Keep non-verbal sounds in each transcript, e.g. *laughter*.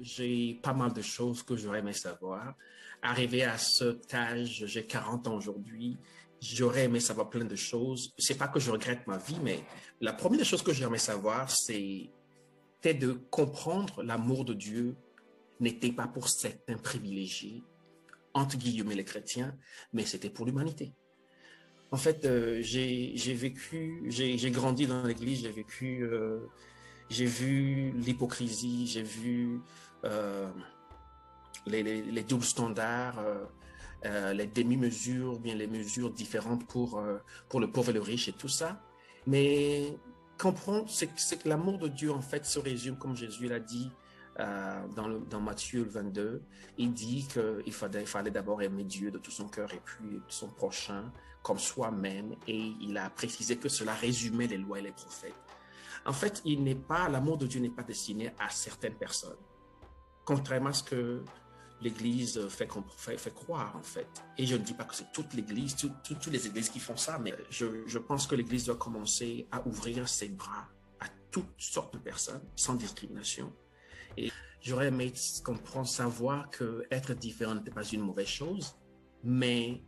j'ai pas mal de choses que j'aurais aimé savoir. Arrivé à cet âge, j'ai 40 ans aujourd'hui, j'aurais aimé savoir plein de choses. C'est pas que je regrette ma vie, mais la première chose que j'aurais aimé savoir, c'est de comprendre l'amour de Dieu n'était pas pour certains privilégiés, entre guillemets les chrétiens, mais c'était pour l'humanité. En fait, euh, j'ai vécu, j'ai grandi dans l'église, j'ai vécu, euh, j'ai vu l'hypocrisie, j'ai vu euh, les, doubles standards, les demi-mesures, bien les mesures différentes pour, pour le pauvre et le riche et tout ça. Mais comprendre, c'est que l'amour de Dieu, en fait, se résume, comme Jésus l'a dit euh, dans, dans Matthieu 22. Il dit qu'il il fallait d'abord aimer Dieu de tout son cœur et puis son prochain comme soi-même. Et il a précisé que cela résumait les lois et les prophètes. En fait, il n'est pas, l'amour de Dieu n'est pas destiné à certaines personnes. Contrairement à ce que l'Église fait, croire, en fait. Et je ne dis pas que c'est toute l'Église, toutes les Églises qui font ça, mais je, je pense que l'Église doit commencer à ouvrir ses bras à toutes sortes de personnes, sans discrimination. Et j'aurais aimé comprendre, savoir que être différent n'était pas une mauvaise chose, mais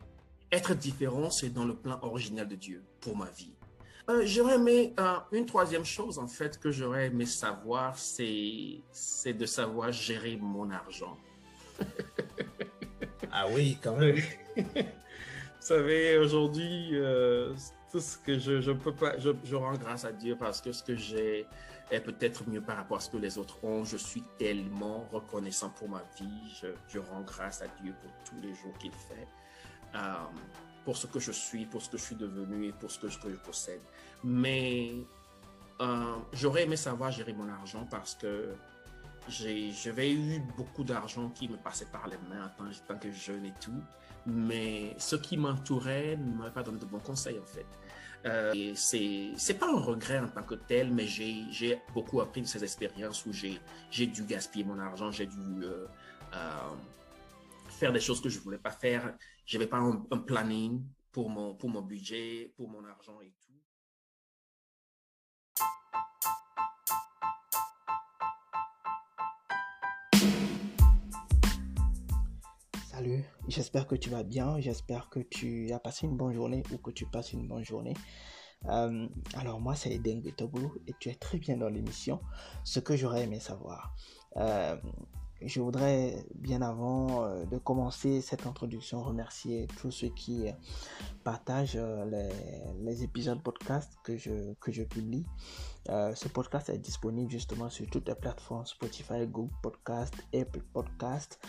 être différent, c'est dans le plan original de Dieu pour ma vie. Euh, j'aurais aimé euh, une troisième chose en fait que j'aurais aimé savoir, c'est c'est de savoir gérer mon argent *laughs* ah oui, quand même. Vous savez, aujourd'hui, euh, tout ce que je, je peux pas, je, je, rends grâce à Dieu parce que ce que j'ai est peut-être mieux par rapport à ce que les autres ont. Je suis tellement reconnaissant pour ma vie. Je, je rends grâce à Dieu pour tous les jours qu'il fait, pour ce que je suis, pour ce que je suis devenu et pour ce que je, possède. Mais euh, j'aurais aimé savoir gérer mon argent parce que j'avais eu beaucoup d'argent qui me passait par les mains tant, que jeune et tout, mais ce qui m'entourait ne m'avait pas donné de bons conseils en fait. Euh, c'est pas un regret en tant que tel, mais j'ai beaucoup appris de ces expériences où j'ai dû gaspiller mon argent, j'ai dû euh, euh, faire des choses que je voulais pas faire. J'avais pas un, un, planning pour mon pour mon budget, pour mon argent et tout. Salut, j'espère que tu vas bien, j'espère que tu as passé une bonne journée ou que tu passes une bonne journée. Euh, alors moi c'est Eden Togo et tu es très bien dans l'émission. Ce que j'aurais aimé savoir. Euh, je voudrais, bien avant euh, de commencer cette introduction, remercier tous ceux qui partagent les, les, épisodes podcast que je, que je publie. ce podcast est disponible justement sur toutes les plateformes Spotify, Google Podcast, Apple Podcast,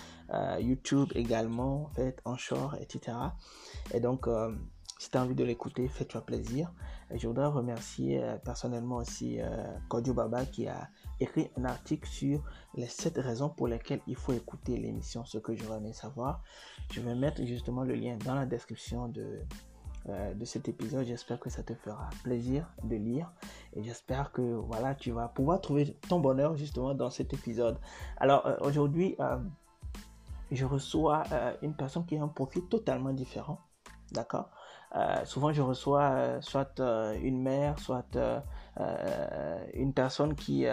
YouTube également, en fait, etc. Et donc, si tu as envie de l'écouter, fais-toi plaisir. Et je voudrais remercier euh, personnellement aussi euh, Kodio Baba qui a écrit un article sur les 7 raisons pour lesquelles il faut écouter l'émission, ce que j'aurais aimé savoir. Je vais mettre justement le lien dans la description de, euh, de cet épisode. J'espère que ça te fera plaisir de lire et j'espère que voilà, tu vas pouvoir trouver ton bonheur justement dans cet épisode. Alors aujourd'hui, je reçois une personne qui a un profil totalement différent. D'accord? Euh, souvent, je reçois euh, soit euh, une mère, soit une personne qui,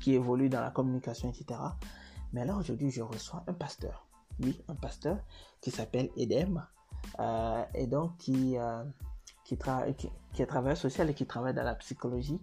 qui évolue dans la communication, etc. Mais là, aujourd'hui, je reçois un pasteur. Oui, un pasteur qui s'appelle Edem. et donc, qui, qui, qui, qui, est travailleur social et qui travaille dans la psychologie.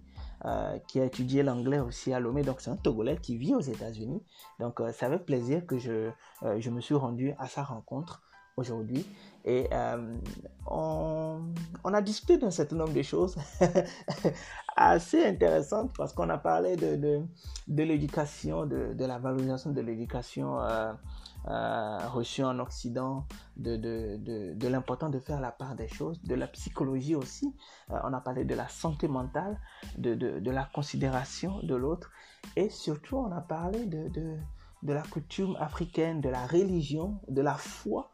qui a étudié l'anglais aussi à Lomé. Donc, c'est un Togolais qui vit aux États-Unis. Donc, c'est avec plaisir que je, je me suis rendu à sa rencontre aujourd'hui. Et euh, on, a discuté d'un certain nombre de choses *laughs* assez intéressantes parce qu'on a parlé de, l'éducation, de, la valorisation de l'éducation euh, euh, reçue en Occident, de, de, l'important de faire la part des choses, de la psychologie aussi. On a parlé de la santé mentale, de, la considération de l'autre. Et surtout, on a parlé de la coutume africaine, de la religion, de la foi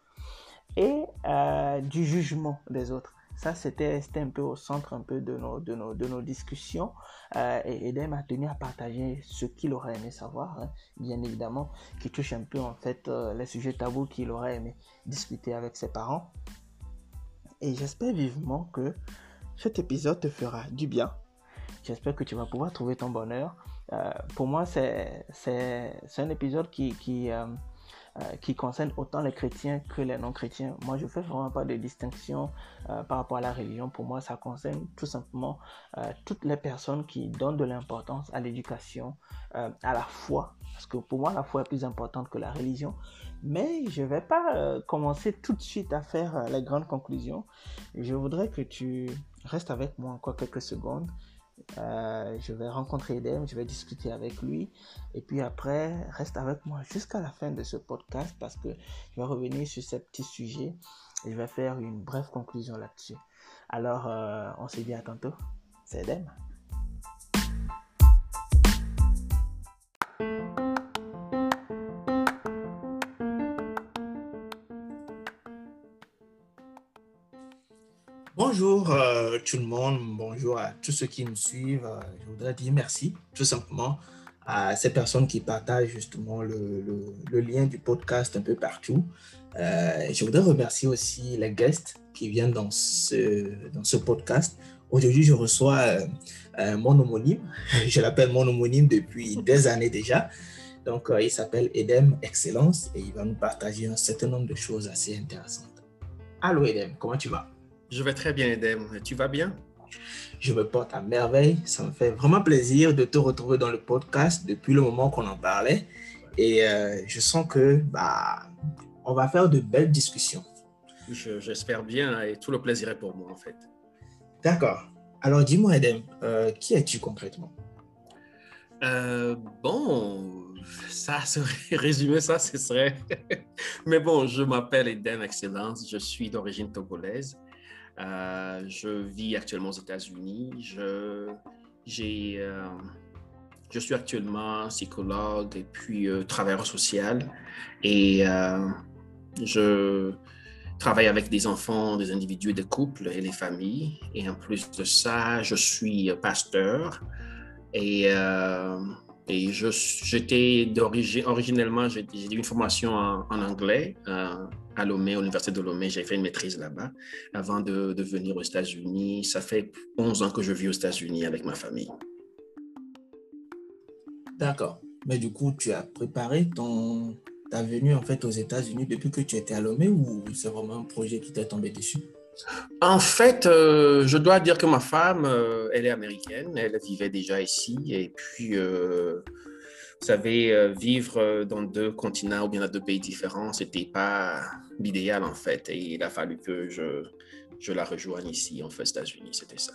et euh, du jugement des autres. Ça, c'était un peu au centre un peu de nos, de nos, de nos discussions. Euh, et Edem a tenu à partager ce qu'il aurait aimé savoir, hein, bien évidemment, qui touche un peu en fait euh, les sujets tabous qu'il aurait aimé discuter avec ses parents. Et j'espère vivement que cet épisode te fera du bien. J'espère que tu vas pouvoir trouver ton bonheur pour moi, c'est un épisode qui, qui, euh, qui concerne autant les chrétiens que les non-chrétiens. Moi, je fais vraiment pas de distinction euh, par rapport à la religion. Pour moi, ça concerne tout simplement euh, toutes les personnes qui donnent de l'importance à l'éducation, à la foi. Parce que pour moi, la foi est plus importante que la religion. Mais je ne vais pas commencer tout de suite à faire les grandes conclusions. Je voudrais que tu restes avec moi encore quelques secondes euh, je vais rencontrer Edem, je vais discuter avec lui. Et puis après, reste avec moi jusqu'à la fin de ce podcast parce que je vais revenir sur ces petits sujets et je vais faire une brève conclusion là-dessus. Alors, euh, on se dit à tantôt. C'est Edem. Tout le monde, bonjour à tous ceux qui nous suivent. Euh, je voudrais dire merci tout simplement à ces personnes qui partagent justement le, lien du podcast un peu partout. Euh, je voudrais remercier aussi les guests qui viennent dans ce, dans ce podcast. Aujourd'hui, je reçois mon homonyme. *laughs* Je l'appelle mon homonyme depuis des années déjà. Donc, il s'appelle Edem Excellence et il va nous partager un certain nombre de choses assez intéressantes. Allô Edem, comment tu vas? Je vais très bien, Edem. Tu vas bien? Je me porte à merveille. Ça me fait vraiment plaisir de te retrouver dans le podcast depuis le moment qu'on en parlait. Et euh, je sens que bah, on va faire de belles discussions. J'espère bien et tout le plaisir est pour moi en fait. D'accord. Alors dis-moi, Edem, euh, qui es-tu concrètement? Euh, bon, ça serait *laughs* résumer ça, ce serait. *laughs* Mais bon, je m'appelle Edem Excellence, je suis d'origine togolaise. Euh, je vis actuellement aux États-Unis. Je, euh, suis actuellement psychologue et puis euh, travailleur social. Et je travaille avec des enfants, des individus, des couples et les familles. Et en plus de ça, je suis pasteur. Et j'étais d'origine, originellement, j'ai eu une formation en, anglais à Lomé, à l'Université de Lomé. J'ai fait une maîtrise là-bas avant de, de, venir aux États-Unis. Ça fait 11 ans que je vis aux États-Unis avec ma famille. D'accord. Mais du coup, tu as préparé ton, ta venue en fait aux États-Unis depuis que tu étais à Lomé ou c'est vraiment un projet qui t'est tombé dessus? En fait, euh, je dois dire que ma femme, euh, elle est américaine, elle vivait déjà ici. Et puis, euh, vous savez, vivre dans deux continents ou bien dans deux pays différents, ce n'était pas l'idéal en fait. Et il a fallu que je, je la rejoigne ici, en fait, aux États-Unis, c'était ça.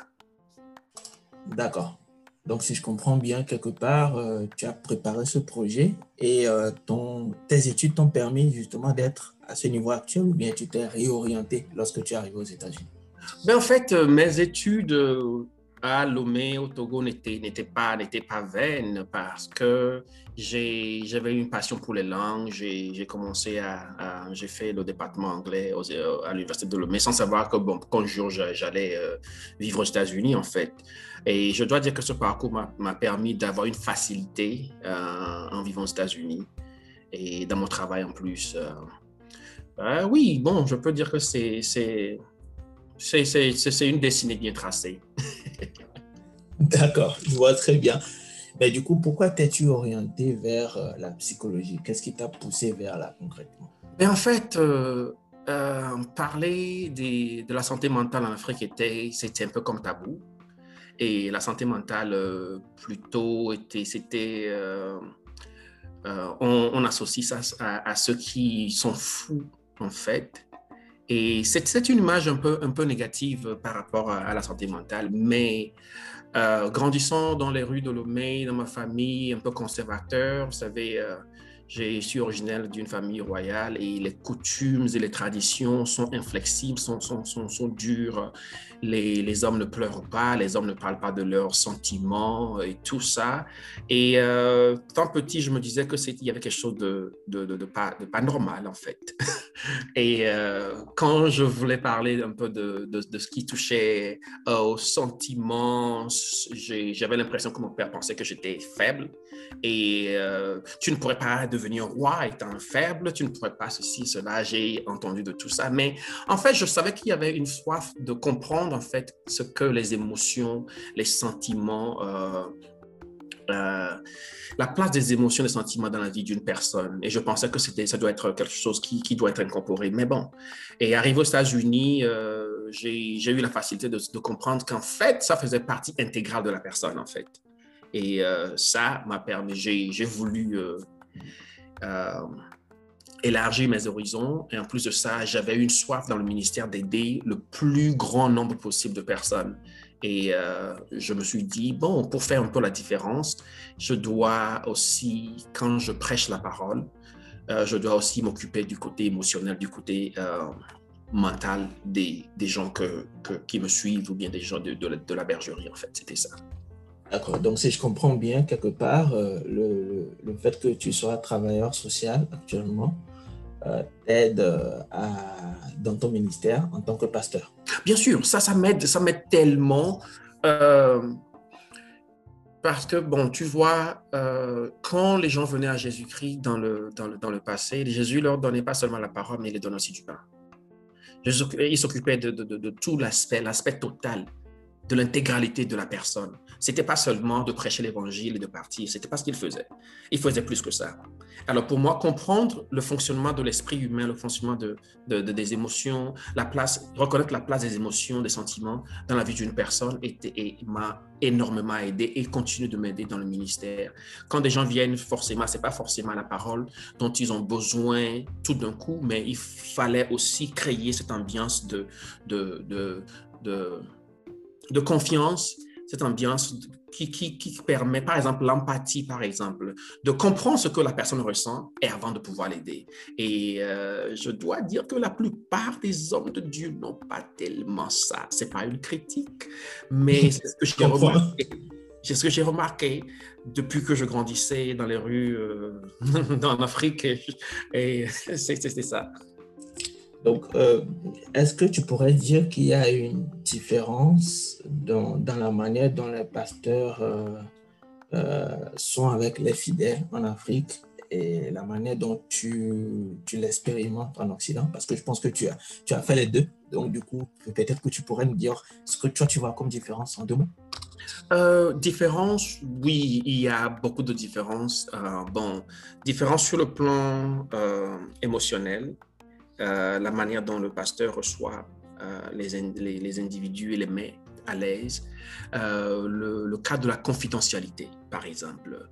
D'accord. Donc, si je comprends bien, quelque part, tu as préparé ce projet et ton, tes études t'ont permis justement d'être à ce niveau actuel ou bien tu t'es réorienté lorsque tu es arrivé aux États-Unis? Ben, En fait, euh, mes études euh, à Lomé, au Togo, n'étaient pas, pas vaines parce que j'avais une passion pour les langues. J'ai commencé à, j'ai fait le département anglais euh, à l'université de Lomé sans savoir que bon, qu'un jour j'allais vivre aux États-Unis en fait. Et je dois dire que ce parcours m'a permis d'avoir une facilité en vivant aux États-Unis et dans mon travail en plus. Euh, oui, bon, je peux dire que c'est, c'est, une destinée bien tracée. *laughs* D'accord, je vois très bien. Mais du coup, pourquoi t'es-tu orienté vers euh, la psychologie? Qu'est-ce qui t'a poussé vers là concrètement? Mais En fait, euh, parler des, de la santé mentale en Afrique était, c'était un peu comme tabou. Et la santé mentale, plutôt, était, c'était... On, associe ça à, à, ceux qui sont fous en fait. Et c'est une image un peu, négative par rapport à, la santé mentale, mais euh, grandissant dans les rues de Lomé, dans ma famille un peu conservateur, vous savez, euh, je suis originaire d'une famille royale et les coutumes et les traditions sont inflexibles, sont, sont, sont, sont dures. Les, les, hommes ne pleurent pas, les hommes ne parlent pas de leurs sentiments et tout ça. Et euh, tant petit, je me disais que il y avait quelque chose de, de, de, pas, de pas normal en fait. *laughs* et euh, quand je voulais parler un peu de, de ce qui touchait euh, aux sentiments, j'avais l'impression que mon père pensait que j'étais faible et euh, tu ne pourrais pas devenir roi étant faible, tu ne pourrais pas ceci, cela. J'ai entendu de tout ça, mais en fait, je savais qu'il y avait une soif de comprendre en fait ce que les émotions, les sentiments euh, euh, la place des émotions, des sentiments dans la vie d'une personne. Et je pensais que ça doit être quelque chose qui, doit être incorporé. Mais bon, et arrivé aux États-Unis, j'ai eu la facilité de, de comprendre qu'en fait, ça faisait partie intégrale de la personne, en fait. Et euh, ça m'a permis, j'ai voulu élargir mes horizons. Et en plus de ça, j'avais une soif dans le ministère d'aider le plus grand nombre possible de personnes. Et euh, je me suis dit, bon, pour faire un peu la différence, je dois aussi, quand je prêche la parole, euh, je dois aussi m'occuper du côté émotionnel, du côté euh, mental des, gens que, qui me suivent ou bien des gens de, la, bergerie, en fait. C'était ça. D'accord. Donc, si je comprends bien, quelque part, le, le, fait que tu sois travailleur social actuellement, euh, aide euh, dans ton ministère en tant que pasteur Bien sûr, ça, ça m'aide, ça m'aide tellement. Euh, parce que, bon, tu vois, quand les gens venaient à Jésus-Christ dans le, dans, le, dans le passé, Jésus leur donnait pas seulement la parole, mais il les donnait aussi du pain. Il s'occupait de, de, de, tout l'aspect, l'aspect total de l'intégralité de la personne. C'était pas seulement de prêcher l'évangile et de partir, c'était pas ce qu'il faisait. Il faisait plus que ça. Alors pour moi, comprendre le fonctionnement de l'esprit humain, le fonctionnement de, des émotions, la place, reconnaître la place des émotions, des sentiments dans la vie d'une personne m'a énormément aidé et continue de m'aider dans le ministère. Quand des gens viennent, forcément, c'est pas forcément la parole dont ils ont besoin tout d'un coup, mais il fallait aussi créer cette ambiance de, de, de de confiance, cette ambiance qui, qui, qui permet, par exemple, l'empathie, par exemple, de comprendre ce que la personne ressent et avant de pouvoir l'aider. Et euh, je dois dire que la plupart des hommes de Dieu n'ont pas tellement ça. C'est pas une critique, mais *laughs* c'est ce que j'ai remarqué. C'est ce que j'ai remarqué depuis que je grandissais dans les rues euh, *laughs* en Afrique. Et, et *laughs* c'était ça. Donc, euh, est-ce que tu pourrais dire qu'il y a une différence dans, la manière dont les pasteurs euh, euh, sont avec les fidèles en Afrique et la manière dont tu, tu l'expérimentes en Occident? Parce que je pense que tu as, tu as fait les deux. Donc, du coup, peut-être que tu pourrais nous dire ce que toi, tu vois comme différence en deux mots. différence, oui, il y a beaucoup de différences. bon, différence sur le plan émotionnel. Euh, la manière dont le pasteur reçoit euh, les, les, individus et les met à l'aise, euh, le, cas de la confidentialité, par exemple.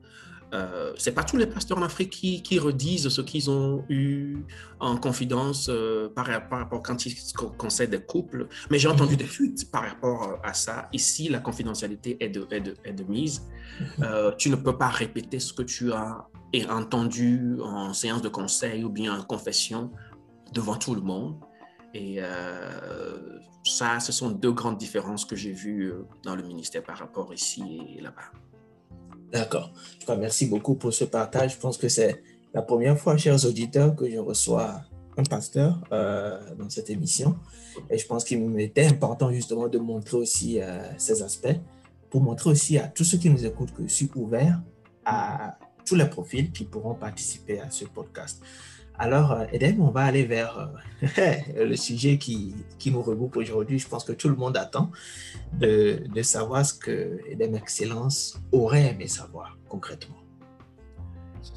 Euh, c'est pas tous les pasteurs en Afrique qui, qui redisent ce qu'ils ont eu en confidence par, rapport quand ils conseillent des couples, mais j'ai entendu des fuites par rapport à ça. Ici, la confidentialité est de, est de, est de mise. tu ne peux pas répéter ce que tu as entendu en séance de conseil ou bien en confession devant tout le monde. Et euh, ça, ce sont deux grandes différences que j'ai vues euh, dans le ministère par rapport ici et là-bas. D'accord. Merci beaucoup pour ce partage. Je pense que c'est la première fois, chers auditeurs, que je reçois un pasteur euh, dans cette émission. Et je pense qu'il m'était important justement de montrer aussi ces aspects pour montrer aussi à tous ceux qui nous écoutent que je suis ouvert à tous les profils qui pourront participer à ce podcast. Alors, euh, Eden, on va aller vers euh, *laughs* le sujet qui, qui nous regroupe aujourd'hui. Je pense que tout le monde attend de, de savoir ce que Eden Excellence aurait aimé savoir concrètement.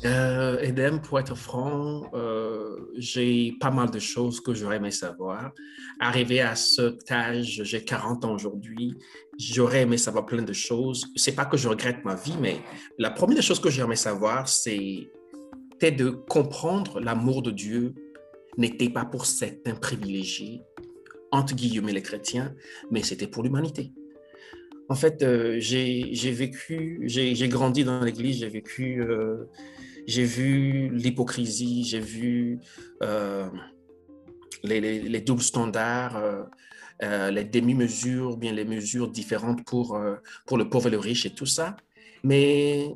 Euh, Edem, pour être franc, euh, j'ai pas mal de choses que j'aurais aimé savoir. Arrivé à cet âge, j'ai 40 ans aujourd'hui, j'aurais aimé savoir plein de choses. C'est pas que je regrette ma vie, mais la première des choses que j'aurais aimé savoir, c'est de comprendre l'amour de Dieu n'était pas pour certains privilégiés, entre guillemets les chrétiens, mais c'était pour l'humanité. En fait, euh, j'ai vécu, j'ai grandi dans l'Église, j'ai vécu, euh, j'ai vu l'hypocrisie, j'ai vu euh, les, les, doubles standards, les demi-mesures, bien les mesures différentes pour, pour le pauvre et le riche et tout ça. Mais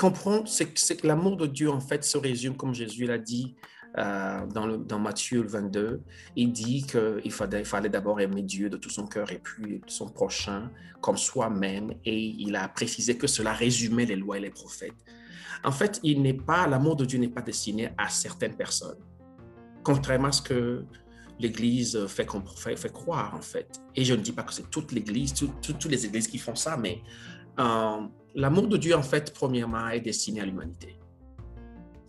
comprendre, c'est que l'amour de Dieu, en fait, se résume, comme Jésus l'a dit euh, dans, Matthieu 22. Il dit qu'il fallait, d'abord aimer Dieu de tout son cœur et puis son prochain comme soi-même. Et il a précisé que cela résumait les lois et les prophètes. En fait, il n'est pas, l'amour de Dieu n'est pas destiné à certaines personnes. Contrairement à ce que l'Église fait, fait, croire, en fait. Et je ne dis pas que c'est toute l'Église, toutes les églises qui font ça, mais L'amour de Dieu, en fait, premièrement, est destiné à l'humanité.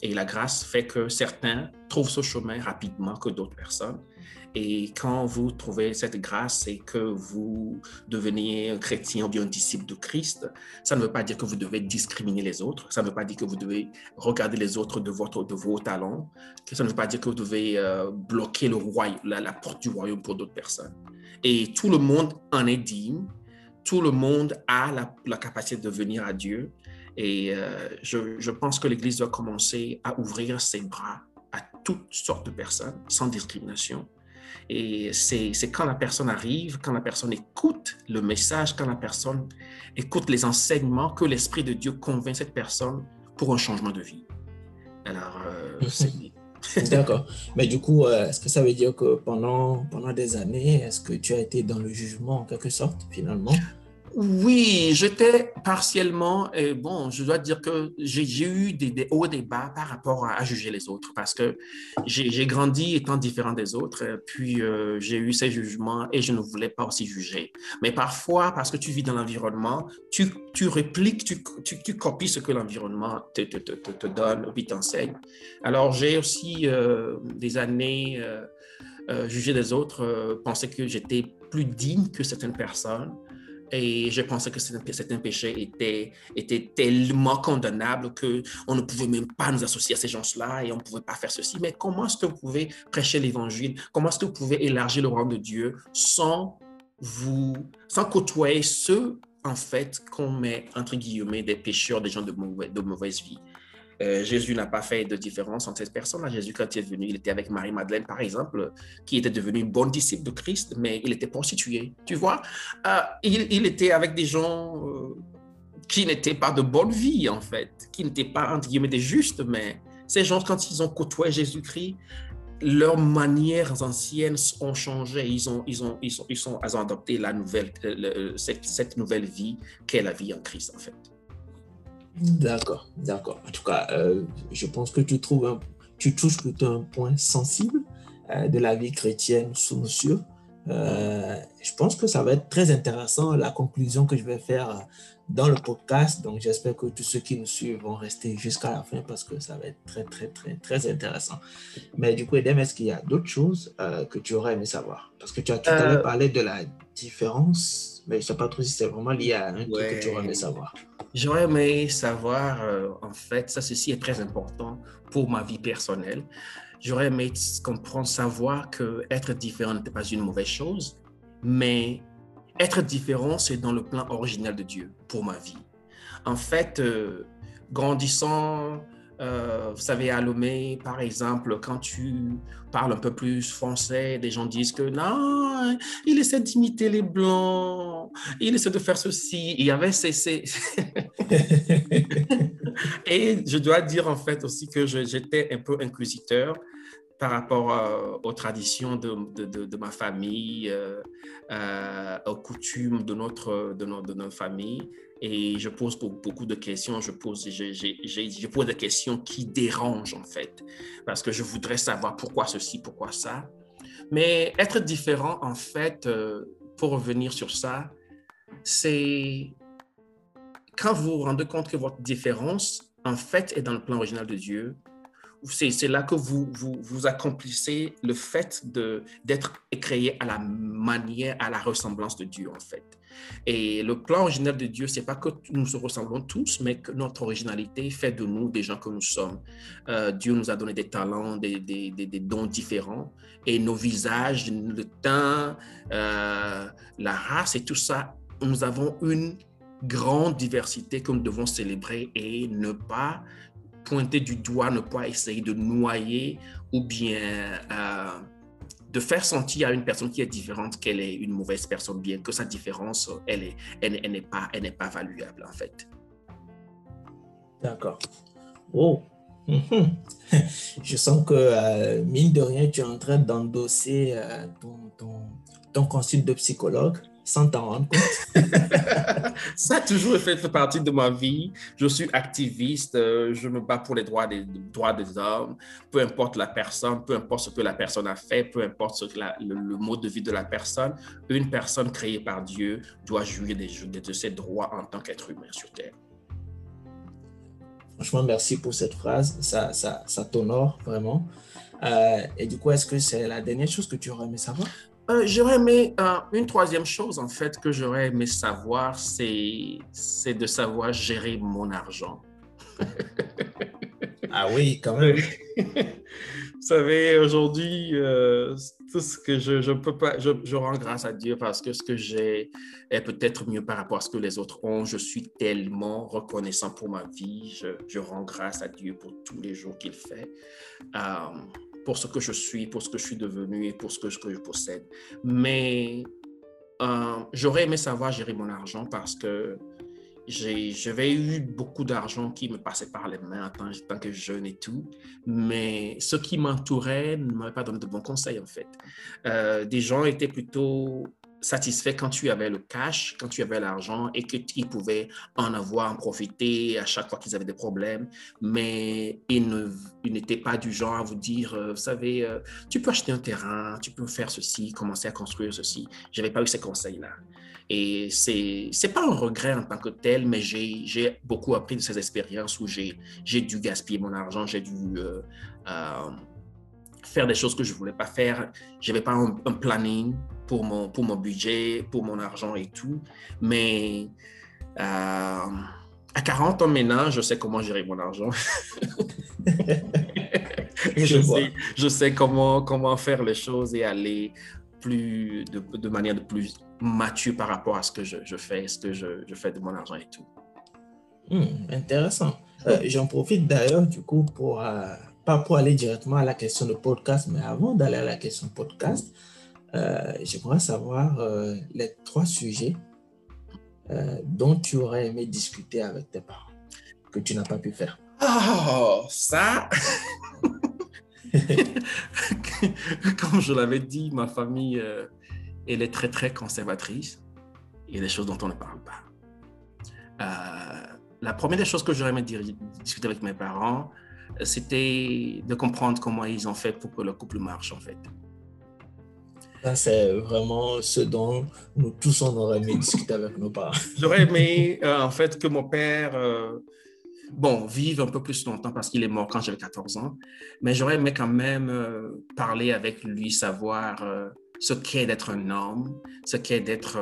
Et la grâce fait que certains trouvent ce chemin rapidement que d'autres personnes. Et quand vous trouvez cette grâce et que vous devenez un chrétien ou bien un disciple de Christ, ça ne veut pas dire que vous devez discriminer les autres, ça ne veut pas dire que vous devez regarder les autres de, votre, de vos talents, ça ne veut pas dire que vous devez euh, bloquer le royaume, la, porte du royaume pour d'autres personnes. Et tout le monde en est digne, tout le monde a la, capacité de venir à Dieu. Et euh, je, je pense que l'Église doit commencer à ouvrir ses bras à toutes sortes de personnes, sans discrimination. Et c'est quand la personne arrive, quand la personne écoute le message, quand la personne écoute les enseignements, que l'Esprit de Dieu convainc cette personne pour un changement de vie. Alors, euh, *laughs* D'accord. Mais du coup, euh, est-ce que ça veut dire que pendant, pendant des années, est-ce que tu as été dans le jugement en quelque sorte, finalement? Oui, j'étais partiellement, et bon, je dois dire que j'ai eu des, hauts et des bas par rapport à, juger les autres parce que j'ai grandi étant différent des autres, puis euh, j'ai eu ces jugements et je ne voulais pas aussi juger. Mais parfois, parce que tu vis dans l'environnement, tu, tu, répliques, tu, copies ce que l'environnement te, donne ou t'enseigne. Alors, j'ai aussi euh, des années euh, jugé les autres, pensé que j'étais plus digne que certaines personnes. Et je pensais que certains péchés étaient, était tellement condamnables qu'on ne pouvait même pas nous associer à ces gens-là et on ne pouvait pas faire ceci. Mais comment est-ce que vous pouvez prêcher l'évangile? Comment est-ce que vous pouvez élargir le royaume de Dieu sans vous, sans côtoyer ceux, en fait, qu'on met, entre guillemets, des pécheurs, des gens de mauvaise vie? Euh, Jésus n'a pas fait de différence entre ces personnes-là. Jésus, quand il est venu, il était avec Marie-Madeleine, par exemple, qui était devenue bonne disciple de Christ, mais il était prostitué. Tu vois, euh, il, était avec des gens euh, qui n'étaient pas de bonne vie, en fait, qui n'étaient pas, entre guillemets, des justes, mais ces gens, quand ils ont côtoyé Jésus-Christ, leurs manières anciennes ont changé. Ils ont, ils ont, ils sont, ils sont, adopté la nouvelle, cette, cette nouvelle vie qu'est la vie en Christ, en fait. D'accord, d'accord. En tout cas, euh, je pense que tu trouves un, tu touches plutôt un point sensible euh, de la vie chrétienne sous mesure. Euh, je pense que ça va être très intéressant la conclusion que je vais faire dans le podcast. Donc, j'espère que tous ceux qui nous suivent vont rester jusqu'à la fin parce que ça va être très, très, très, très intéressant. Mais du coup, Edem, est-ce qu'il y a d'autres choses que tu aurais aimé savoir? Parce que tu as tout à l'heure parlé de la différence, mais je ne sais pas trop si c'est vraiment lié à un truc que tu aurais aimé savoir. J'aurais aimé savoir, euh, en fait, ça, ceci est très important pour ma vie personnelle. J'aurais aimé comprendre, savoir que être différent n'était pas une mauvaise chose, mais être différent, c'est dans le plan original de Dieu pour ma vie. En fait, euh, grandissant, euh, vous savez, à Lomé, par exemple, quand tu parles un peu plus français, des gens disent que non, il essaie d'imiter les Blancs, il essaie de faire ceci. Il y avait ces... *laughs* Et je dois dire en fait aussi que j'étais un peu inquisiteur par rapport euh, aux traditions de, ma famille, euh, aux coutumes de notre, de, notre, famille et je pose beaucoup de questions. Je pose, je, je, pose des questions qui dérangent en fait, parce que je voudrais savoir pourquoi ceci, pourquoi ça. Mais être différent, en fait, euh, pour revenir sur ça, c'est quand vous vous rendez compte que votre différence, en fait, est dans le plan original de Dieu, c'est là que vous, vous, accomplissez le fait d'être créé à la manière, à la ressemblance de Dieu, en fait. Et le plan original de Dieu, c'est pas que nous se ressemblons tous, mais que notre originalité fait de nous des gens que nous sommes. Euh, Dieu nous a donné des talents, des, des, des, dons différents, et nos visages, le teint, euh, la race et tout ça, nous avons une grande diversité que nous devons célébrer et ne pas pointer du doigt, ne pas essayer de noyer ou bien euh, de faire sentir à une personne qui est différente qu'elle est une mauvaise personne, bien que sa différence, elle n'est elle, n'est pas, elle pas valuable en fait. D'accord. Oh. *laughs* Je sens que, euh, mine de rien, tu es en train d'endosser euh, ton, ton, ton, consul de psychologue. Sans t'en rendre compte. *laughs* ça a toujours fait, partie de ma vie. Je suis activiste, euh, je me bats pour les droits des, droits des hommes, peu importe la personne, peu importe ce que la personne a fait, peu importe ce que le, mode de vie de la personne. Une personne créée par Dieu doit jouir des, de ses droits en tant qu'être humain sur Terre. Franchement, merci pour cette phrase. Ça, ça, ça t'honore vraiment. Euh, et du coup, est-ce que c'est la dernière chose que tu aurais aimé savoir? Euh, j'aurais aimé, euh, une troisième chose en fait que j'aurais aimé savoir, c'est, c'est de savoir gérer mon argent. *laughs* ah oui, quand même. Vous savez, aujourd'hui, tout ce que je, je peux pas, je, je, rends grâce à Dieu parce que ce que j'ai est peut-être mieux par rapport à ce que les autres ont. Je suis tellement reconnaissant pour ma vie. Je, je rends grâce à Dieu pour tous les jours qu'il fait pour ce que je suis, pour ce que je suis devenu et pour ce que, je possède. Mais euh, j'aurais aimé savoir gérer mon argent parce que j'avais eu beaucoup d'argent qui me passait par les mains tant, que jeune et tout, mais ceux qui m'entouraient ne m'avaient pas donné de bons conseils en fait. Euh, des gens étaient plutôt satisfait quand tu avais le cash, quand tu avais l'argent et que qu'ils pouvaient en avoir, en profiter à chaque fois qu'ils avaient des problèmes. Mais ils n'étaient pas du genre à vous dire, euh, vous savez, euh, tu peux acheter un terrain, tu peux faire ceci, commencer à construire ceci. Je n'avais pas eu ces conseils-là. Et c'est n'est pas un regret en tant que tel, mais j'ai beaucoup appris de ces expériences où j'ai dû gaspiller mon argent, j'ai dû euh, faire des choses que je ne voulais pas faire. Je n'avais pas un, planning pour mon, pour mon budget, pour mon argent et tout. Mais euh, à 40 ans maintenant, je sais comment gérer mon argent. *laughs* je, sais, je, sais, comment, comment faire les choses et aller plus de, de manière de plus mature par rapport à ce que je, je fais, ce que je, je, fais de mon argent et tout. Hmm, intéressant. Euh, j'en profite d'ailleurs du coup pour... Euh, pas pour aller directement à la question de podcast, mais avant d'aller à la question de podcast, euh, j'aimerais savoir euh, les trois sujets euh, dont tu aurais aimé discuter avec tes parents, que tu n'as pas pu faire. Oh, ça? *laughs* Comme je l'avais dit, ma famille, elle est très, très conservatrice. Il y a des choses dont on ne parle pas. la première des choses que j'aurais aimé discuter avec mes parents, c'était de comprendre comment ils ont fait pour que le couple marche, en fait. c'est vraiment ce dont nous tous, on aurait aimé discuter avec nos parents. *laughs* J'aurais aimé, euh, en fait, que mon père, euh, bon, vive un peu plus longtemps parce qu'il est mort quand j'avais 14 ans, mais j'aurais aimé quand même euh, parler avec lui, savoir ce qu'est d'être un homme, ce qu'est d'être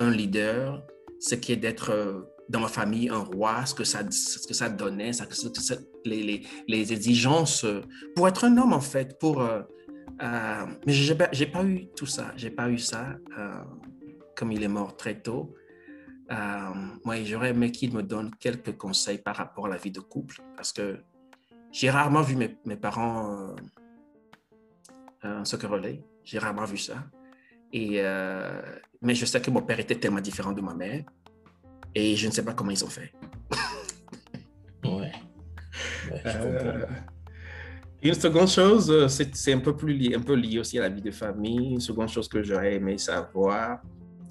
un leader, ce qu'est d'être dans ma famille un roi, ce que ça, ce que ça donnait, les, les, les, exigences pour être un homme, en fait. Pour, euh, euh, mais je n'ai pas, eu tout ça. J'ai pas eu ça. Euh, comme il est mort très tôt. moi, j'aurais aimé qu'il me donne quelques conseils par rapport à la vie de couple, parce que j'ai rarement vu mes, mes parents se quereller. J'ai rarement vu ça. Et, mais je sais que mon père était tellement différent de ma mère. Et je ne sais pas comment ils ont fait. *laughs* ouais. Euh, une seconde chose, euh, c'est un peu plus lié, un peu lié aussi à la vie de famille. Une seconde chose que j'aurais aimé savoir,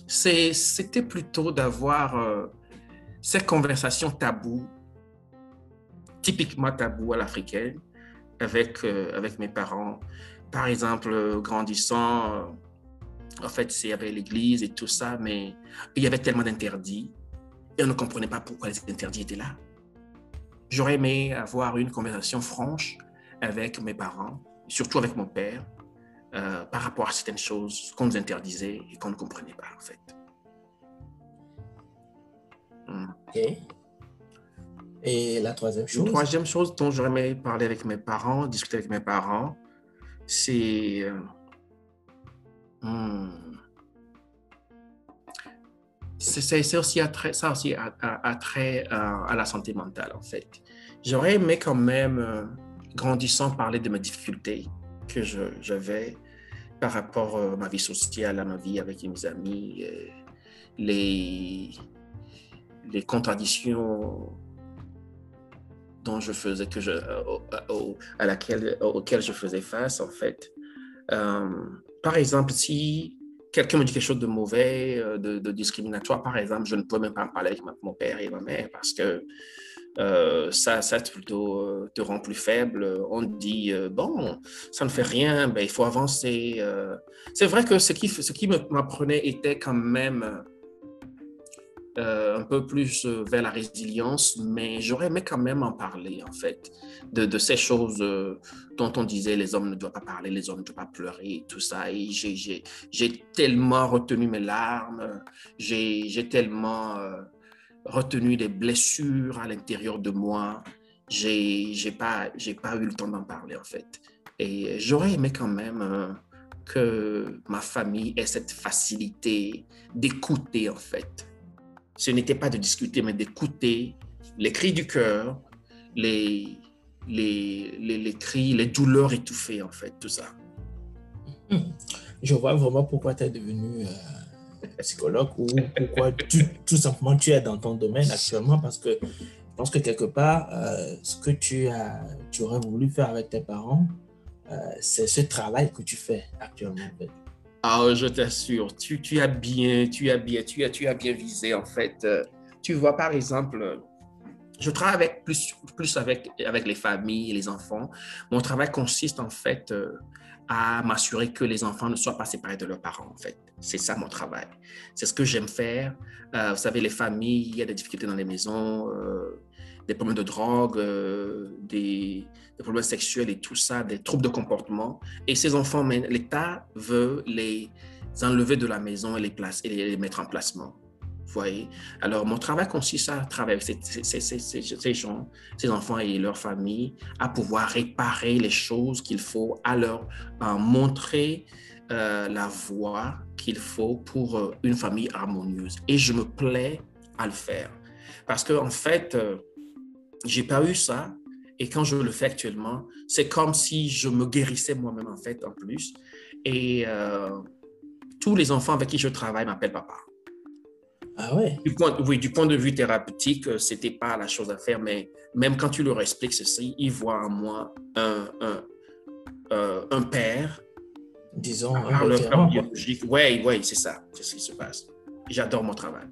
c'était plutôt d'avoir euh, ces conversations taboues, typiquement taboues à l'africaine, avec, avec mes parents. Par exemple, grandissant, en fait, il y avait l'église et tout ça, mais il y avait tellement d'interdits et on ne comprenait pas pourquoi les interdits étaient là. J'aurais aimé avoir une conversation franche avec mes parents, surtout avec mon père, euh, par rapport à certaines choses qu'on nous interdisait et qu'on ne comprenait pas, en fait. Hmm. Et la troisième chose? La troisième chose dont j'aurais aimé parler avec mes parents, discuter avec mes parents, c'est... Euh, hmm, c'est aussi attrait, ça aussi attrait euh, à la santé mentale, en fait. J'aurais aimé quand même, euh, grandissant, parler de mes difficultés que j'avais par rapport euh, à ma vie sociale, à ma vie avec mes amis, les, les contradictions dont je faisais que je, à laquelle, auxquelles je faisais face, en fait. par exemple, si quelqu'un me dit quelque chose de mauvais, euh, de, discriminatoire, par exemple, je ne peux même pas parler avec mon père et ma mère parce que euh, ça, ça plutôt euh, te rend plus faible. On dit, bon, ça ne fait rien, ben, il faut avancer. C'est vrai que ce qui, ce qui m'apprenait était quand même euh, un peu plus euh, vers la résilience, mais j'aurais aimé quand même en parler, en fait, de, ces choses euh, dont on disait les hommes ne doivent pas parler, les hommes ne doivent pas pleurer, tout ça. Et j'ai tellement retenu mes larmes, j'ai tellement retenu des blessures à l'intérieur de moi. J'ai pas, pas eu le temps d'en parler, en fait. Et j'aurais aimé quand même que ma famille ait cette facilité d'écouter, en fait ce n'était pas de discuter, mais d'écouter les cris du cœur, les, les, les, cris, les douleurs étouffées, en fait, tout ça. Hmm. Je vois vraiment pourquoi tu es devenu euh, psychologue ou pourquoi tout simplement tu es dans ton domaine actuellement, parce que je pense que quelque part, euh, ce que tu, as, tu aurais voulu faire avec tes parents, euh, c'est ce travail que tu fais actuellement. En fait. Ah, je t'assure, tu, as bien, tu as bien, tu as, bien visé en fait. Euh, tu vois, par exemple, je travaille plus, avec les familles et les enfants. Mon travail consiste en fait euh, à m'assurer que les enfants ne soient pas séparés de leurs parents en fait. C'est ça mon travail. C'est ce que j'aime faire. Euh, vous savez, les familles, il y a des difficultés dans les maisons des problèmes de drogue, euh, des, problèmes sexuels et tout ça, des troubles de comportement. Et ces enfants, l'État veut les enlever de la maison et les, placer, et les mettre en placement. Vous voyez? Alors, mon travail consiste à travailler avec ces, gens, ces enfants et leurs familles, à pouvoir réparer les choses qu'il faut, à leur montrer euh, la voie qu'il faut pour euh, une famille harmonieuse. Et je me plais à le faire. Parce qu'en en fait, j'ai pas eu ça. Et quand je le fais actuellement, c'est comme si je me guérissais moi-même, en fait, en plus. Et euh, tous les enfants avec qui je travaille m'appellent papa. Ah ouais? Du point, oui, du point de vue thérapeutique, euh, c'était pas la chose à faire, mais même quand tu leur expliques ceci, ils voient en moi un, un, euh, un père. Disons, un père biologique. Oui, oui, c'est ça. C'est ce qui se passe. J'adore mon travail.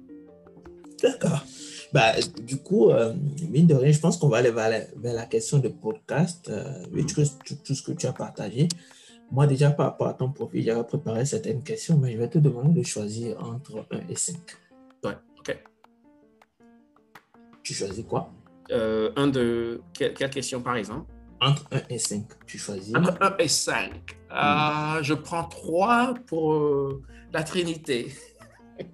D'accord. Bah, du coup, euh, mine de rien, je pense qu'on va aller vers la, question de podcast, euh, tout, tout, ce que tu as partagé. Moi, déjà, par rapport à ton profil, j'avais préparé certaines questions, mais je vais te demander de choisir entre 1 et 5. Ouais, ok. Tu choisis quoi? Euh, Un de. Quelle, question, par exemple? Entre 1 et 5, tu choisis. Entre 1 et 5. Hmm. Je prends 3 pour la Trinité.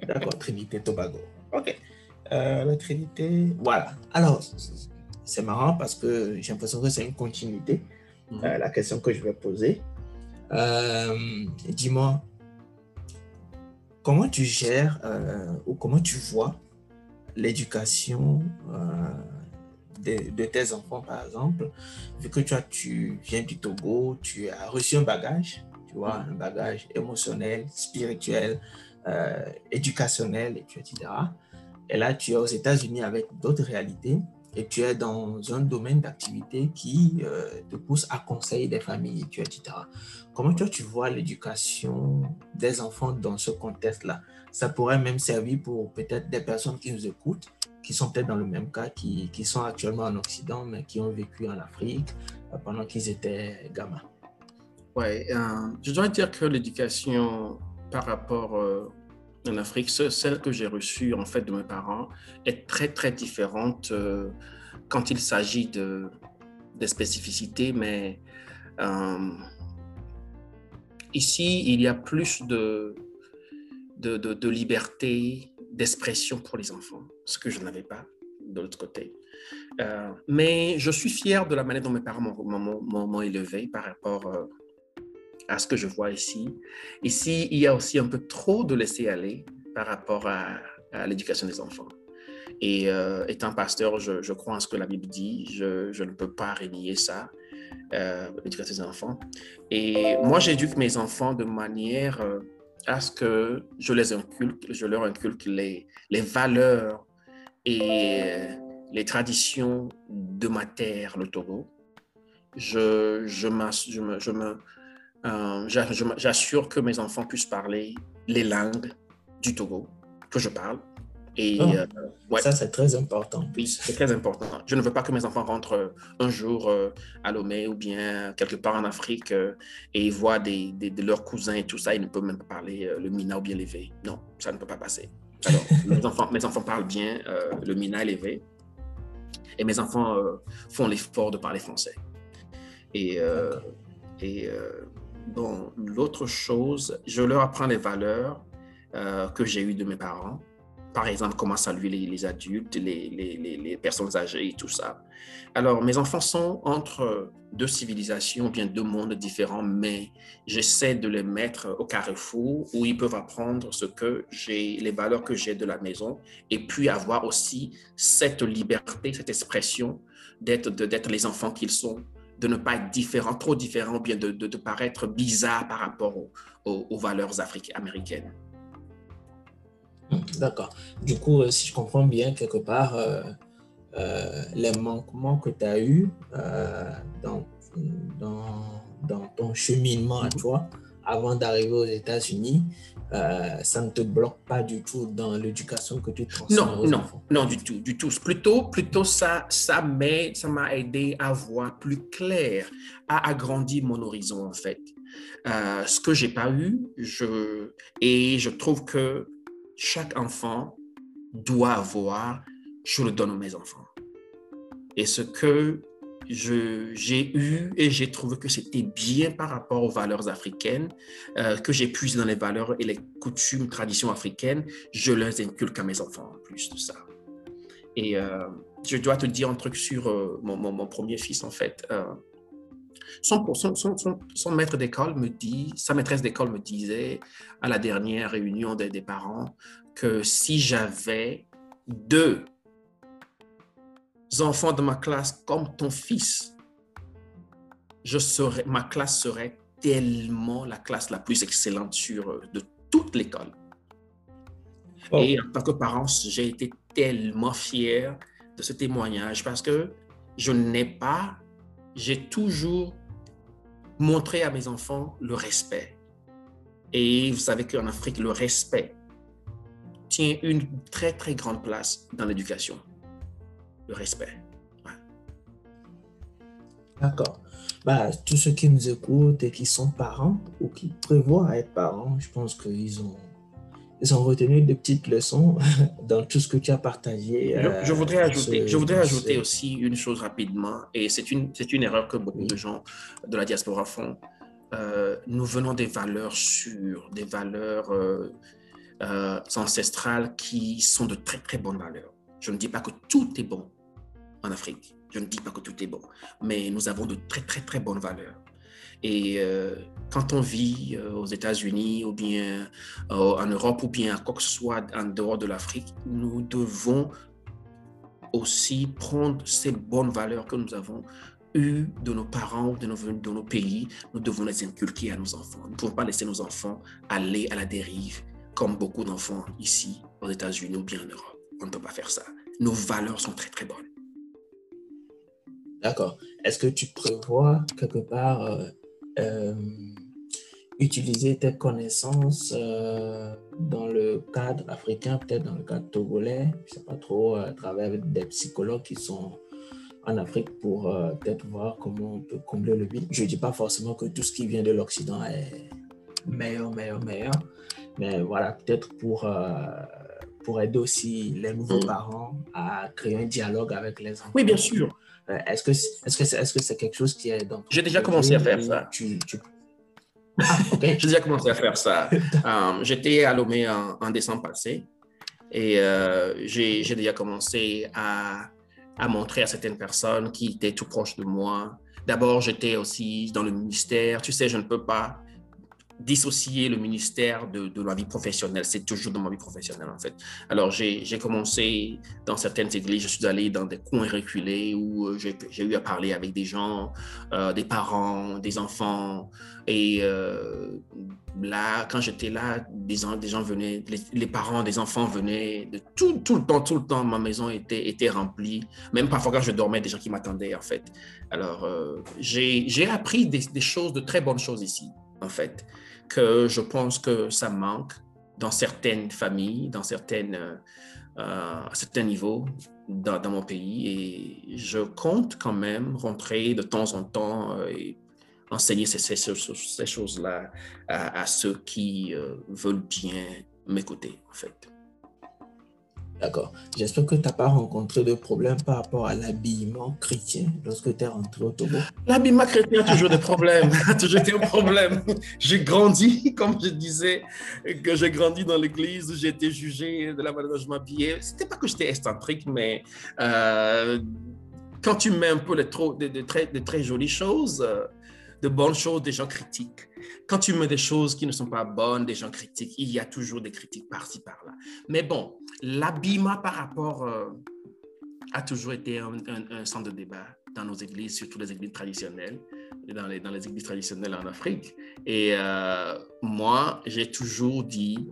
D'accord, Trinité Tobago. Ok. Euh, la Trinité. Voilà. Alors, c'est marrant parce que j'ai l'impression que c'est une continuité. Mhm. Euh, la question que je vais poser. Euh, dis-moi, comment tu gères ou comment tu vois l'éducation de, de, tes enfants, par exemple, vu que tu, as, tu viens du Togo, tu as reçu un bagage, tu vois, mhm. un bagage émotionnel, spirituel, éducationnel, etc. Et là, tu es aux États-Unis avec d'autres réalités et tu es dans un domaine d'activité qui euh, te pousse à conseiller des familles, etc. Comment toi, tu vois l'éducation des enfants dans ce contexte-là? Ça pourrait même servir pour peut-être des personnes qui nous écoutent, qui sont peut-être dans le même cas, qui, sont actuellement en Occident, mais qui ont vécu en Afrique euh, pendant qu'ils étaient gamins. Oui, euh, je dois dire que l'éducation par rapport en Afrique, celle que j'ai reçue en fait de mes parents est très très différente euh, quand il s'agit de, de spécificités, mais euh, ici il y a plus de, de, de, liberté d'expression pour les enfants, ce que je n'avais pas de l'autre côté. Euh, mais je suis fier de la manière dont mes parents m'ont élevé par rapport à ce que je vois ici. Ici, il y a aussi un peu trop de laisser aller par rapport à, l'éducation des enfants. Et euh, étant pasteur, je, crois en ce que la Bible dit. Je, ne peux pas renier ça, euh, l'éducation des enfants. Et moi, j'éduque mes enfants de manière euh, à ce que je les inculque, je leur inculque les, valeurs et les traditions de ma terre, le Togo. Je, je me Euh, j'assure que mes enfants puissent parler les langues du Togo que je parle. Et ah, euh, ça, c'est très important. Oui, c'est très important. Je ne veux pas que mes enfants rentrent un jour à Lomé ou bien quelque part en Afrique et voient des, de leurs cousins et tout ça. Ils ne peuvent même pas parler le Mina ou bien l'évé. Non, ça ne peut pas passer. Alors, *laughs* mes, enfants, mes enfants parlent bien le Mina et l'évé. Et mes enfants font l'effort de parler français. Et, et L'autre chose, je leur apprends les valeurs euh, que j'ai eues de mes parents. Par exemple, comment saluer les, adultes, les, personnes âgées et tout ça. Alors, mes enfants sont entre deux civilisations, bien deux mondes différents, mais j'essaie de les mettre au carrefour où ils peuvent apprendre ce que j'ai, les valeurs que j'ai de la maison, et puis avoir aussi cette liberté, cette expression d'être les enfants qu'ils sont de ne pas être différent, trop différent, ou bien de, de, paraître bizarre par rapport aux, valeurs africaines, américaines. Hmm, d'accord. Du coup, euh, si je comprends bien, quelque part, euh, euh, les manquements que tu as eus dans, dans, dans, ton cheminement à toi avant d'arriver aux États-Unis, euh, ça ne te bloque pas du tout dans l'éducation que tu transmets non, non, Non, du tout, du tout. Plutôt, plutôt ça, ça m'a ça aidé à voir plus clair, à agrandir mon horizon en fait. Euh, ce que j'ai pas eu, je, et je trouve que chaque enfant doit avoir, je le donne à mes enfants. Et ce que j'ai eu et j'ai trouvé que c'était bien par rapport aux valeurs africaines, euh, que j'ai puisé dans les valeurs et les coutumes, traditions africaines, je les inculque à mes enfants en plus de ça. Et euh, je dois te dire un truc sur euh, mon, premier fils, en fait. Son, maître d'école me dit, sa maîtresse d'école me disait à la dernière réunion des parents que si j'avais deux enfants de ma classe comme ton fils, je serais, ma classe serait tellement la classe la plus excellente sur, euh, de toute l'école. Oh. Et en tant que parent, j'ai été tellement fier de ce témoignage parce que je n'ai pas, j'ai toujours montré à mes enfants le respect. Et vous savez qu'en Afrique, le respect tient une très, très grande place dans l'éducation le respect. D'accord. Bah, tous ceux qui nous écoutent et qui sont parents ou qui prévoient être parents, je pense qu'ils ont, ils ont retenu de petites leçons *laughs* dans tout ce que tu as partagé. Je, voudrais, euh, ajouter, je voudrais ajouter aussi une chose rapidement, et c'est une, c'est une erreur que beaucoup de gens de la diaspora font. Euh, nous venons des valeurs sûres, des valeurs euh, ancestrales qui sont de très très bonnes valeurs. Je ne dis pas que tout est bon, en Afrique. Je ne dis pas que tout est bon, mais nous avons de très, très, très bonnes valeurs. Et euh, quand on vit euh, aux États-Unis ou bien euh, en Europe ou bien quoi que ce soit en dehors de l'Afrique, nous devons aussi prendre ces bonnes valeurs que nous avons eues de nos parents de nos, de nos pays, nous devons les inculquer à nos enfants. Nous ne pouvons pas laisser nos enfants aller à la dérive comme beaucoup d'enfants ici aux États-Unis ou bien en Europe. On ne peut pas faire ça. Nos valeurs sont très, très bonnes. D'accord. Est-ce que tu prévois quelque part euh, euh, utiliser tes connaissances euh, dans le cadre africain, peut-être dans le cadre togolais, je ne sais pas trop, à travers des psychologues qui sont en Afrique pour peut-être voir comment on peut combler le vide. Je ne dis pas forcément que tout ce qui vient de l'Occident est meilleur, meilleur, meilleur, mais voilà, peut-être pour pour aider aussi les nouveaux mm. parents à créer un dialogue avec les enfants. Oui, bien sûr. Euh, est-ce que c'est -ce c'est -ce c'est quelque chose qui est dans *laughs* J'ai déjà commencé à faire ça. Ah, J'ai déjà commencé à faire ça. J'étais à Lomé en, décembre passé et euh, j'ai déjà commencé à, à, montrer à certaines personnes qui étaient tout proches de moi. D'abord, j'étais aussi dans le ministère. Tu sais, je ne peux pas dissocier le ministère de, la vie professionnelle. C'est toujours dans ma vie professionnelle, en fait. Alors, j'ai commencé dans certaines églises, je suis allé dans des coins reculés où euh, j'ai eu à parler avec des gens, euh, des parents, des enfants. Et euh, là, quand j'étais là, des gens, des gens venaient, les, parents des enfants venaient tout, tout le temps, tout le temps. Ma maison était, était remplie. Même parfois quand je dormais, des gens qui m'attendaient, en fait. Alors, j'ai appris des, des choses, de très bonnes choses ici en fait, que je pense que ça manque dans certaines familles, dans certaines, euh, à certains niveaux dans, mon pays. Et je compte quand même rentrer de temps en temps et enseigner ces, choses-là à, ceux qui veulent bien m'écouter, en fait. D'accord. J'espère que tu n'as pas rencontré de problème par rapport à l'habillement chrétien lorsque tu es rentré au Togo. L'habillement chrétien a toujours des problèmes, *laughs* toujours. J'ai grandi, *laughs* comme je disais, que j'ai grandi dans l'église, j'ai été jugé de la manière dont je m'habillais. C'était pas que j'étais excentrique, mais euh, quand tu mets un peu de, trop, très, de très jolies choses, euh, de bonnes choses, des gens critiquent. Quand tu mets des choses qui ne sont pas bonnes, des gens critiquent. Il y a toujours des critiques par-ci, par-là. Mais bon, l'habillement par rapport euh, a toujours été un, centre de débat dans nos églises, surtout les églises traditionnelles, dans les, dans les églises traditionnelles en Afrique. Et euh, moi, j'ai toujours dit,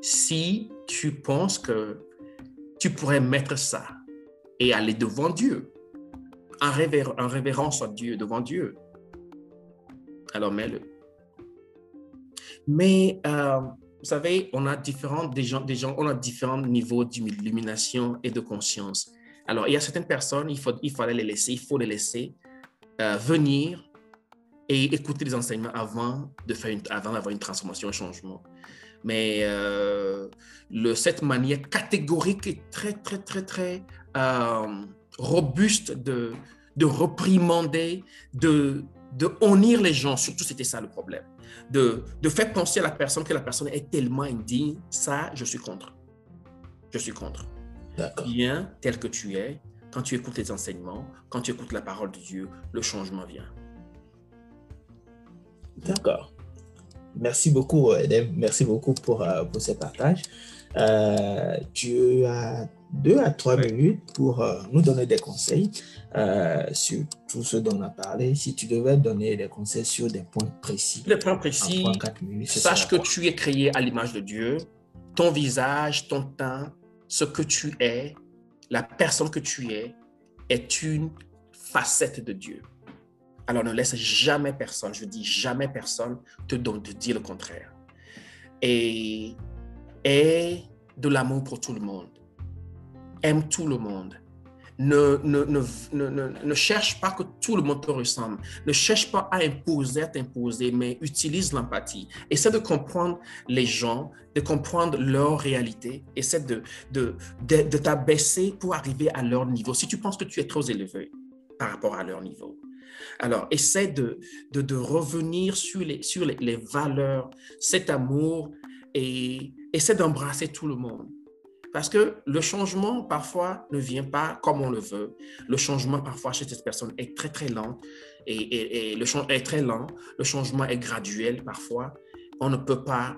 si tu penses que tu pourrais mettre ça et aller devant Dieu, en, en révérence à Dieu, devant Dieu, alors mets-le. Mais euh, vous savez, on a différents, des gens, des gens, on a différents niveaux d'illumination et de conscience. Alors, il y a certaines personnes, il, faut, il fallait les laisser, il faut les laisser euh, venir et écouter les enseignements avant de une, d'avoir une transformation, un changement. Mais euh, cette manière catégorique et très, très, très, très robuste de, de reprimander, de, de honir les gens, surtout c'était ça le problème, de, de faire penser à la personne que la personne est tellement indigne, ça, je suis contre. Je suis contre. Bien tel que tu es, quand tu écoutes les enseignements, quand tu écoutes la parole de Dieu, le changement vient. D'accord. Merci beaucoup, Edem. Merci beaucoup pour, euh, pour ce partage. Euh, tu as deux à trois minutes pour euh, nous donner des conseils euh, sur tout ce dont on a parlé. Si tu devais donner des conseils sur des points précis. Les points précis, sache que tu es créé à l'image de Dieu. Ton visage, ton teint, ce que tu es, la personne que tu es, est une facette de Dieu. Alors ne laisse jamais personne, je dis jamais personne, te, te dire le contraire. Et aie de l'amour pour tout le monde aime tout le monde. Ne, ne, ne, ne, cherche pas que tout le monde te ressemble. Ne cherche pas à imposer, à t'imposer, mais utilise l'empathie. Essaie de comprendre les gens, de comprendre leur réalité. Essaie de, de, de, de t'abaisser pour arriver à leur niveau. Si tu penses que tu es trop élevé par rapport à leur niveau. Alors, essaie de, de, de revenir sur, les, sur les, les valeurs, cet amour et essaie d'embrasser tout le monde. Parce que le changement, parfois, ne vient pas comme on le veut. Le changement, parfois, chez cette personne est très, très lent. Et, le changement est très lent. Le changement est graduel, parfois. On ne peut pas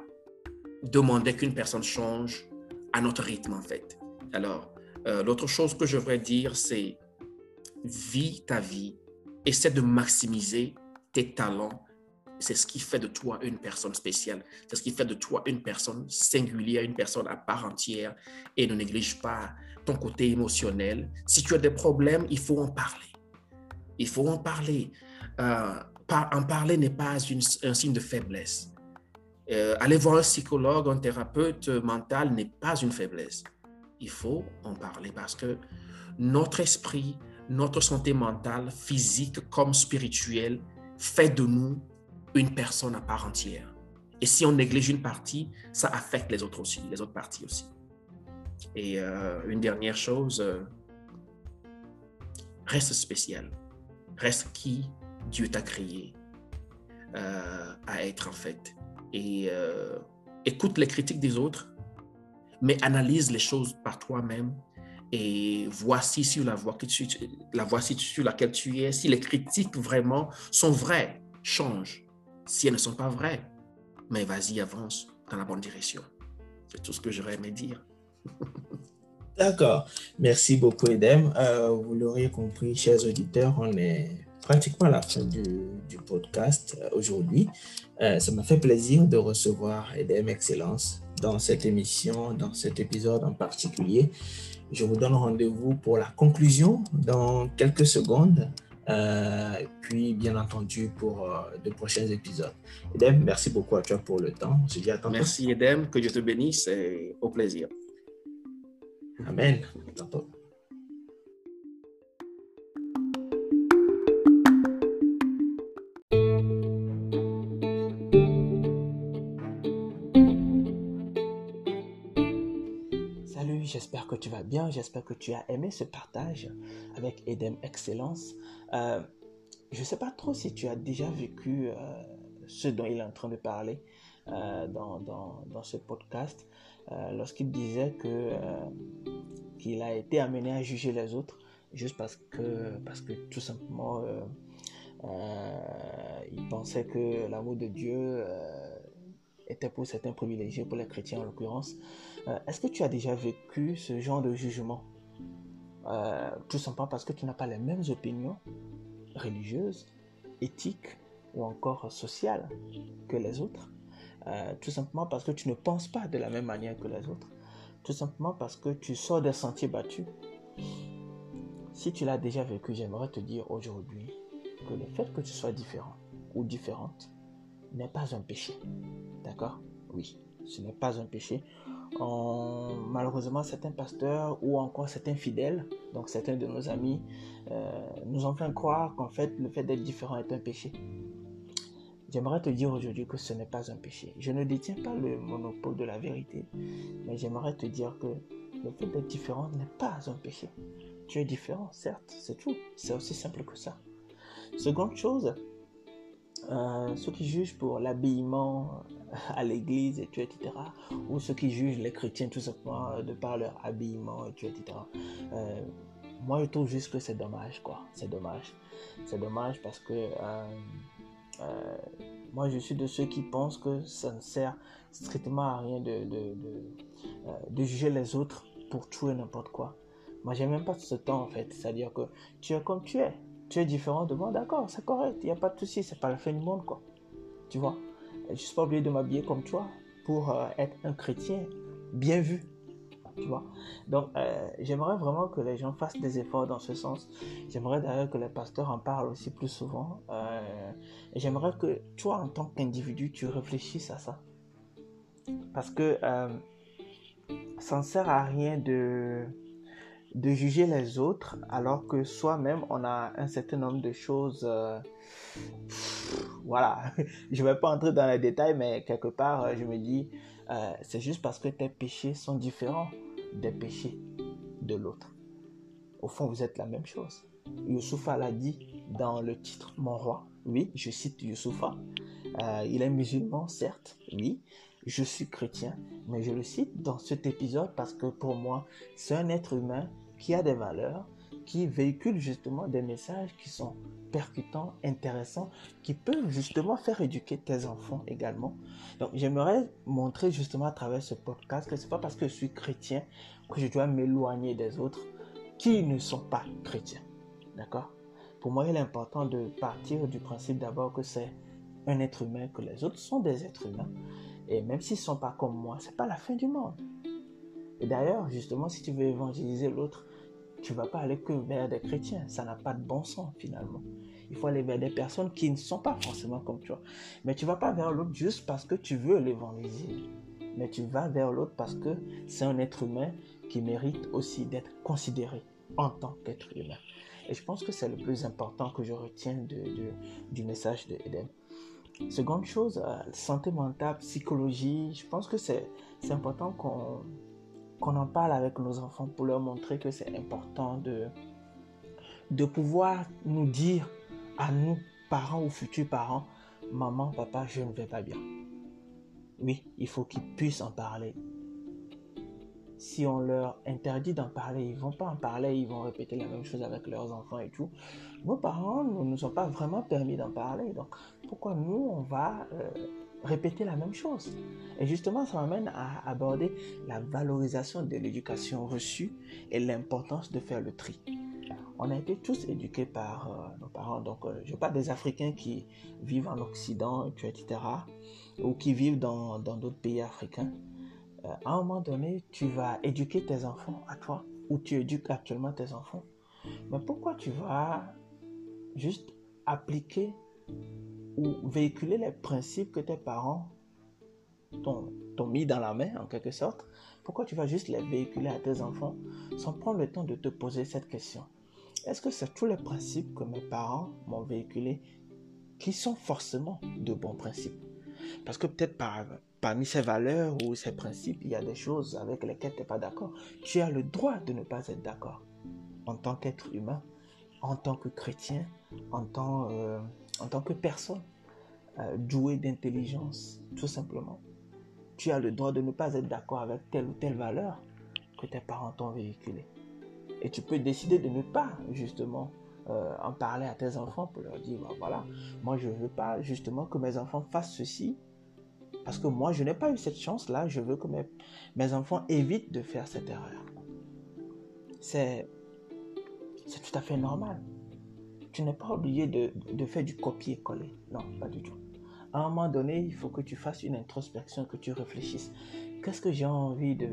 demander qu'une personne change à notre rythme, en fait. Alors, euh, l'autre chose que je voudrais dire, c'est vis ta vie. Essaie de maximiser tes talents c'est ce qui fait de toi une personne spéciale. C'est ce qui fait de toi une personne singulière, une personne à part entière. Et ne néglige pas ton côté émotionnel. Si tu as des problèmes, il faut en parler. Il faut en parler. Euh, en parler n'est pas un signe de faiblesse. Euh, aller voir un psychologue, un thérapeute mental n'est pas une faiblesse. Il faut en parler parce que notre esprit, notre santé mentale, physique comme spirituelle, fait de nous une personne à part entière. Et si on néglige une partie, ça affecte les autres aussi, les autres parties aussi. Et euh, une dernière chose, euh, reste spécial. Reste qui Dieu t'a créé euh, à être en fait. Et écoute les critiques des autres, mais analyse les choses par toi-même et voici sur la voie, que tu, la voici sur laquelle tu es. Si les critiques vraiment sont vraies, change si elles ne sont pas vraies. Mais vas-y, avance dans la bonne direction. C'est tout ce que j'aurais aimé dire. *laughs* D'accord. Merci beaucoup, Edem. Euh, vous l'aurez compris, chers auditeurs, on est pratiquement à la fin du, podcast euh, aujourd'hui. Euh, ça m'a fait plaisir de recevoir Edem Excellence dans cette émission, dans cet épisode en particulier. Je vous donne rendez-vous pour la conclusion dans quelques secondes et puis, bien entendu, pour de prochains épisodes. Edem, merci beaucoup à toi pour le temps. À tantôt. Merci, Edem. Que Dieu te bénisse et au plaisir. Amen. À tantôt. Que tu vas bien, j'espère que tu as aimé ce partage avec Edem Excellence. Euh, je ne sais pas trop si tu as déjà vécu euh, ce dont il est en train de parler euh, dans, dans, dans, ce podcast, lorsqu'il disait que qu'il a été amené à juger les autres juste parce que, parce que tout simplement il pensait que l'amour de Dieu était pour certains privilégiés, pour les chrétiens en l'occurrence. Euh, est-ce que tu as déjà vécu ce genre de jugement? Euh, Tout simplement parce que tu n'as pas les mêmes opinions religieuses, éthiques ou encore sociales que les autres. Euh, tout simplement parce que tu ne penses pas de la même manière que les autres. Tout simplement parce que tu sors des sentiers battus. Si tu l'as déjà vécu, j'aimerais te dire aujourd'hui que le fait que tu sois différent ou différente n'est pas un péché. D'accord? Oui, ce n'est pas un péché. Malheureusement, certains pasteurs ou encore certains fidèles, donc certains de nos amis, euh, nous ont fait croire qu'en fait, le fait d'être différent est un péché. J'aimerais te dire aujourd'hui que ce n'est pas un péché. Je ne détiens pas le monopole de la vérité, mais j'aimerais te dire que le fait d'être différent n'est pas un péché. Tu es différent, certes, c'est tout. C'est aussi simple que ça. Seconde chose, euh, ceux qui jugent pour l'habillement *laughs* à l'église, et etc., ou ceux qui jugent les chrétiens tout simplement euh, de par leur habillement, etc. Euh, moi, je trouve juste que c'est dommage, quoi. C'est dommage. C'est dommage parce que moi, je suis de ceux qui pensent que ça ne sert strictement à rien de, de, de, juger les autres pour tout et n'importe quoi. Moi, j'ai même pas ce temps, en fait. C'est-à-dire que tu es comme tu es tu es différent de moi, d'accord, c'est correct, il n'y a pas de souci, c'est pas la fin du monde, quoi. Tu vois? Je suis pas obligé de m'habiller comme toi pour euh, être un chrétien bien vu. Tu vois Donc, euh, j'aimerais vraiment que les gens fassent des efforts dans ce sens. J'aimerais d'ailleurs que les pasteurs en parlent aussi plus souvent. Euh, j'aimerais que toi, en tant qu'individu, tu réfléchisses à ça. Parce que ça ne sert à rien de de juger les autres alors que soi-même on a un certain nombre de choses euh, voilà. *laughs* Je vais pas entrer dans les détails mais quelque part euh, je me dis euh, c'est juste parce que tes péchés sont différents des péchés de l'autre. Au fond vous êtes la même chose. Youssoufa l'a dit dans le titre Mon roi. Oui je cite Youssoufa. Il est musulman certes oui. Je suis chrétien, mais je le cite dans cet épisode parce que pour moi, c'est un être humain qui a des valeurs, qui véhicule justement des messages qui sont percutants, intéressants, qui peuvent justement faire éduquer tes enfants également. Donc j'aimerais montrer justement à travers ce podcast que c'est pas parce que je suis chrétien que je dois m'éloigner des autres qui ne sont pas chrétiens. D'accord? Pour moi, il est important de partir du principe d'abord que c'est un être humain, que les autres sont des êtres humains. Et même s'ils ne sont pas comme moi, c'est pas la fin du monde. Et d'ailleurs, justement, si tu veux évangéliser l'autre, tu vas pas aller que vers des chrétiens. Ça n'a pas de bon sens finalement. Il faut aller vers des personnes qui ne sont pas forcément comme toi. Mais tu vas pas vers l'autre juste parce que tu veux l'évangéliser. Mais tu vas vers l'autre parce que c'est un être humain qui mérite aussi d'être considéré en tant qu'être humain. Et je pense que c'est le plus important que je retiens du message de Eden. Seconde chose, euh, santé mentale, psychologie, je pense que c'est important qu'on qu'on en parle avec nos enfants pour leur montrer que c'est important de, pouvoir nous dire à nous, parents ou futurs parents, maman, papa, je ne vais pas bien. Oui, il faut qu'ils puissent en parler. Si on leur interdit d'en parler, ils vont pas en parler, ils vont répéter la même chose avec leurs enfants et tout. Nos parents ne nous ont pas vraiment permis d'en parler. Donc, pourquoi nous, on va euh, répéter la même chose. Et justement, ça m'amène à aborder la valorisation de l'éducation reçue et l'importance de faire le tri. On a été tous éduqués par euh, nos parents, donc euh, je parle des Africains qui vivent en Occident, etc., ou qui vivent dans d'autres pays africains. Euh, à un moment donné, tu vas éduquer tes enfants à toi, ou tu éduques actuellement tes enfants. Mais pourquoi tu vas juste appliquer ou véhiculer les principes que tes parents t'ont mis dans la main, en quelque sorte, pourquoi tu vas juste les véhiculer à tes enfants sans prendre le temps de te poser cette question? Est-ce que c'est tous les principes que mes parents m'ont véhiculés qui sont forcément de bons principes? Parce que peut-être par, parmi ces valeurs ou ces principes, il y a des choses avec lesquelles tu n'es pas d'accord. Tu as le droit de ne pas être d'accord en tant qu'être humain, en tant que chrétien, en tant, euh, en tant que personne euh, douée d'intelligence, tout simplement tu as le droit de ne pas être d'accord avec telle ou telle valeur que tes parents t'ont véhiculée. Et tu peux décider de ne pas justement euh, en parler à tes enfants pour leur dire, bah, voilà, moi je ne veux pas justement que mes enfants fassent ceci. Parce que moi, je n'ai pas eu cette chance-là. Je veux que mes, enfants évitent de faire cette erreur. C'est tout à fait normal. Tu n'es pas obligé de, de faire du copier-coller. Non, pas du tout à un moment donné, il faut que tu fasses une introspection, que tu réfléchisses. Qu'est-ce que j'ai envie de,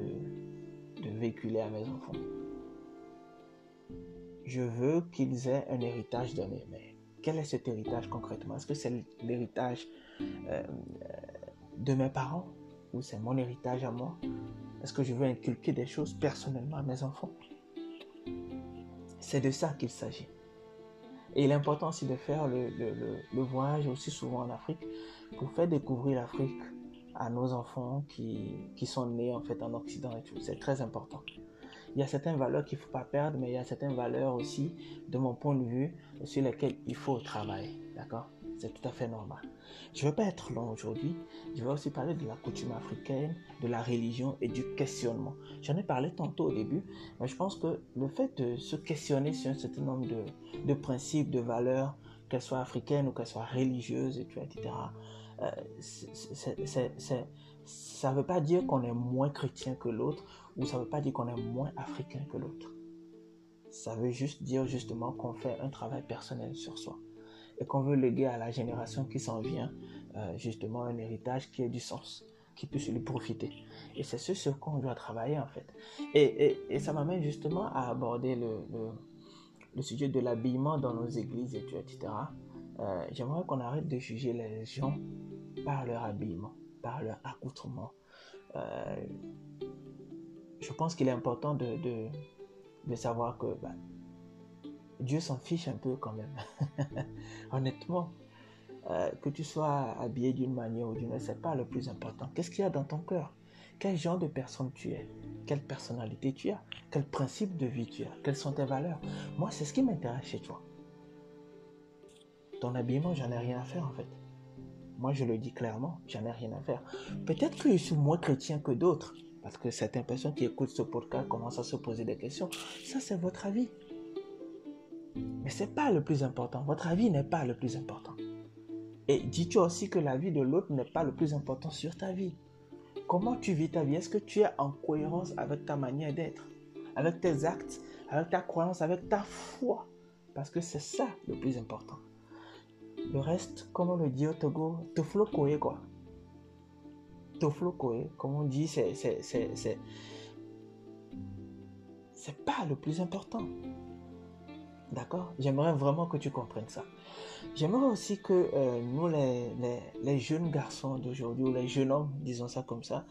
de véhiculer à mes enfants? Je veux qu'ils aient un héritage donné. Mais quel est cet héritage concrètement? Est-ce que c'est l'héritage euh, de mes parents ou c'est mon héritage à moi? Est-ce que je veux inculquer des choses personnellement à mes enfants? C'est de ça qu'il s'agit. Et il est important aussi de faire le, voyage aussi souvent en Afrique pour faire découvrir l'Afrique à nos enfants qui, qui, sont nés en fait en Occident et tout. C'est très important. Il y a certaines valeurs qu'il ne faut pas perdre, mais il y a certaines valeurs aussi, de mon point de vue, sur lesquelles il faut travailler. D'accord? C'est tout à fait normal. Je ne vais pas être long aujourd'hui. Je vais aussi parler de la coutume africaine, de la religion et du questionnement. J'en ai parlé tantôt au début, mais je pense que le fait de se questionner sur un certain nombre de, de principes, de valeurs, qu'elles soient africaines ou qu'elles soient religieuses, etc., euh, ça ne veut pas dire qu'on est moins chrétien que l'autre ou ça ne veut pas dire qu'on est moins africain que l'autre. Ça veut juste dire justement qu'on fait un travail personnel sur soi et qu'on veut léguer à la génération qui s'en vient euh, justement un héritage qui ait du sens, qui puisse lui profiter. Et c'est ce sur quoi on doit travailler en fait. Et, et, ça m'amène justement à aborder le, le, sujet de l'habillement dans nos églises, et etc. Euh, j'aimerais qu'on arrête de juger les gens par leur habillement, par leur accoutrement. Euh, je pense qu'il est important de, de, de savoir que bah, Dieu s'en fiche un peu quand même. *laughs* Honnêtement, euh, que tu sois habillé d'une manière ou d'une autre, c'est pas le plus important. Qu'est-ce qu'il y a dans ton cœur? Quel genre de personne tu es? Quelle personnalité tu as? Quel principe de vie tu as? Quelles sont tes valeurs? Moi, c'est ce qui m'intéresse chez toi. Ton habillement, j'en ai rien à faire en fait. Moi, je le dis clairement, j'en ai rien à faire. Peut-être que je suis moins chrétien que d'autres, parce que certaines personnes qui écoutent ce podcast commencent à se poser des questions. Ça, c'est votre avis. Mais ce n'est pas le plus important. Votre avis n'est pas le plus important. Et dis-tu aussi que la vie de l'autre n'est pas le plus important sur ta vie. Comment tu vis ta vie? Est-ce que tu es en cohérence avec ta manière d'être? Avec tes actes? Avec ta croyance? Avec ta foi? Parce que c'est ça le plus important. Le reste, comme on le dit au Togo, te flocoé quoi. Te flocoé, comme on dit, c'est, c'est, c'est, c'est, c'est pas le plus important. D'accord? J'aimerais vraiment que tu comprennes ça. J'aimerais aussi que euh, nous, les, jeunes garçons d'aujourd'hui, ou les jeunes hommes, disons ça comme ça,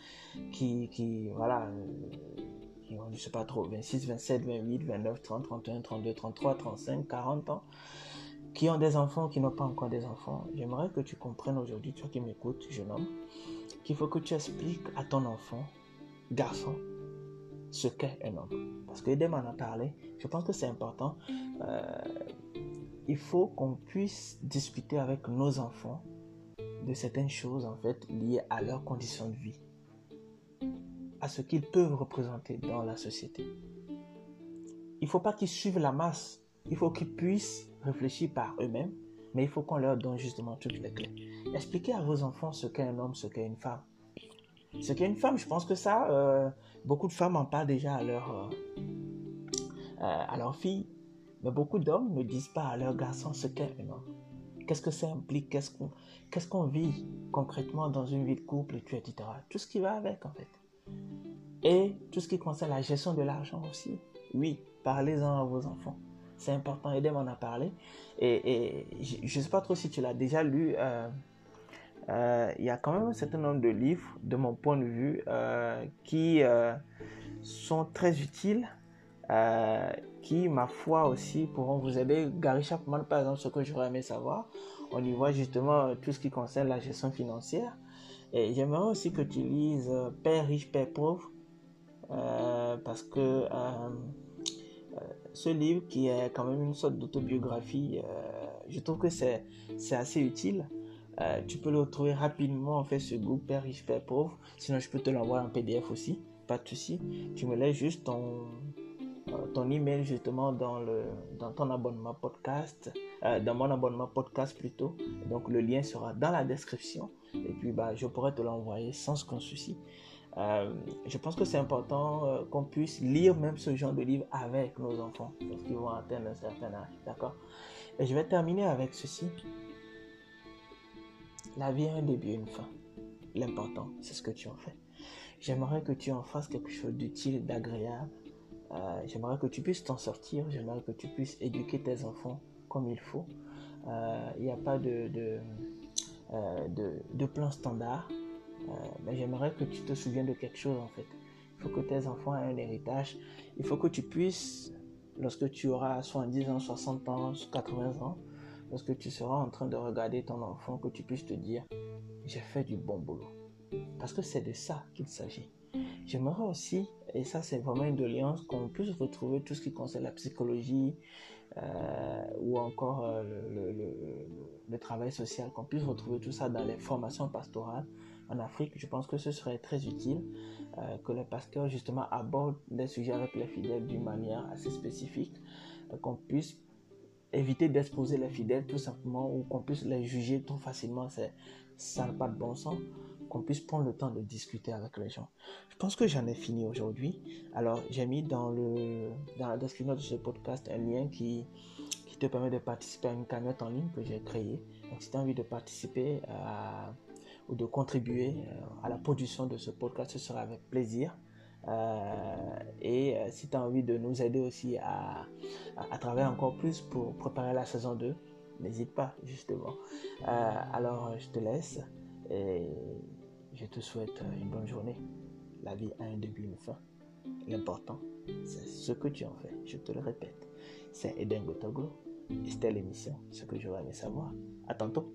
qui, voilà, euh, qui ont, je sais pas trop, 26, 27, 28, 29, 30, 31, 32, 33, 35, 40 ans, qui ont des enfants, qui n'ont pas encore des enfants, j'aimerais que tu comprennes aujourd'hui, toi qui m'écoutes, jeune homme, qu'il faut que tu expliques à ton enfant, garçon, ce qu'est un homme. Parce que Edem en a parlé, je pense que c'est important. Euh, il faut qu'on puisse discuter avec nos enfants de certaines choses en fait liées à leurs conditions de vie, à ce qu'ils peuvent représenter dans la société. Il ne faut pas qu'ils suivent la masse, il faut qu'ils puissent réfléchir par eux-mêmes, mais il faut qu'on leur donne justement toutes les clés. Expliquez à vos enfants ce qu'est un homme, ce qu'est une femme. Ce qu'est une femme, je pense que ça, euh, beaucoup de femmes en parlent déjà à leur, euh, à leur fille, mais beaucoup d'hommes ne disent pas à leurs garçons ce qu'est un homme. Qu'est-ce que ça implique? Qu'est-ce qu'on vit concrètement dans une vie de couple, et etc. Tout ce qui va avec, en fait. Et tout ce qui concerne la gestion de l'argent aussi. Oui, parlez-en à vos enfants. C'est important. Edem en a parlé. Et, je ne sais pas trop si tu l'as déjà lu. Euh, euh, il y a quand même un certain nombre de livres, de mon point de vue, euh, qui sont très utiles, qui, ma foi aussi, pourront vous aider. Gary Chapman, par exemple, ce que j'aurais aimé savoir, on y voit justement tout ce qui concerne la gestion financière. Et j'aimerais aussi que tu lises Père riche, Père pauvre, parce que ce livre, qui est quand même une sorte d'autobiographie, euh, je trouve que c'est assez utile. Euh, tu peux le retrouver rapidement en fait ce groupe Père riche, Père pauvre. Sinon, je peux te l'envoyer en PDF aussi, pas de souci. Tu me laisses juste ton, euh, ton email justement dans, le, dans ton abonnement podcast, dans mon abonnement podcast plutôt. Donc, le lien sera dans la description. Et puis, bah, je pourrais te l'envoyer sans aucun souci. Euh, je pense que c'est important euh, qu'on puisse lire même ce genre de livre avec nos enfants lorsqu'ils vont atteindre un certain âge. D'accord? Et je vais terminer avec ceci. La vie a un début et une fin. L'important, c'est ce que tu en fais. J'aimerais que tu en fasses quelque chose d'utile, d'agréable. Euh, j'aimerais que tu puisses t'en sortir. J'aimerais que tu puisses éduquer tes enfants comme il faut. Il n'y a pas de, de, de, de plan standard. Euh, mais j'aimerais que tu te souviennes de quelque chose en fait. Il faut que tes enfants aient un héritage. Il faut que tu puisses, lorsque tu auras 70 ans, 60 ans, 80 ans, lorsque tu seras en train de regarder ton enfant, que tu puisses te dire, j'ai fait du bon boulot. Parce que c'est de ça qu'il s'agit. J'aimerais aussi, et ça c'est vraiment une doléance, qu'on puisse retrouver tout ce qui concerne la psychologie euh, ou encore euh, le, travail social, qu'on puisse retrouver tout ça dans les formations pastorales en Afrique, je pense que ce serait très utile euh, que les pasteurs justement abordent des sujets avec les fidèles d'une manière assez spécifique, qu'on puisse éviter d'exposer les fidèles tout simplement ou qu'on puisse les juger trop facilement, ça n'a pas de bon sens, qu'on puisse prendre le temps de discuter avec les gens. Je pense que j'en ai fini aujourd'hui. Alors j'ai mis dans, le, dans la description de ce podcast un lien qui, qui te permet de participer à une cagnotte en ligne que j'ai créée. Donc si tu as envie de participer à ou de contribuer euh, à la production de ce podcast, ce sera avec plaisir. Euh, et euh, si tu as envie de nous aider aussi à, à, travailler encore plus pour préparer la saison 2, n'hésite pas justement. alors je te laisse je te souhaite une bonne journée. La vie a un début, une fin. L'important, c'est ce que tu en fais. Je te le répète. C'est Eden Gotoglo et c'était l'émission Ce que j'aurais aimé savoir. À tantôt.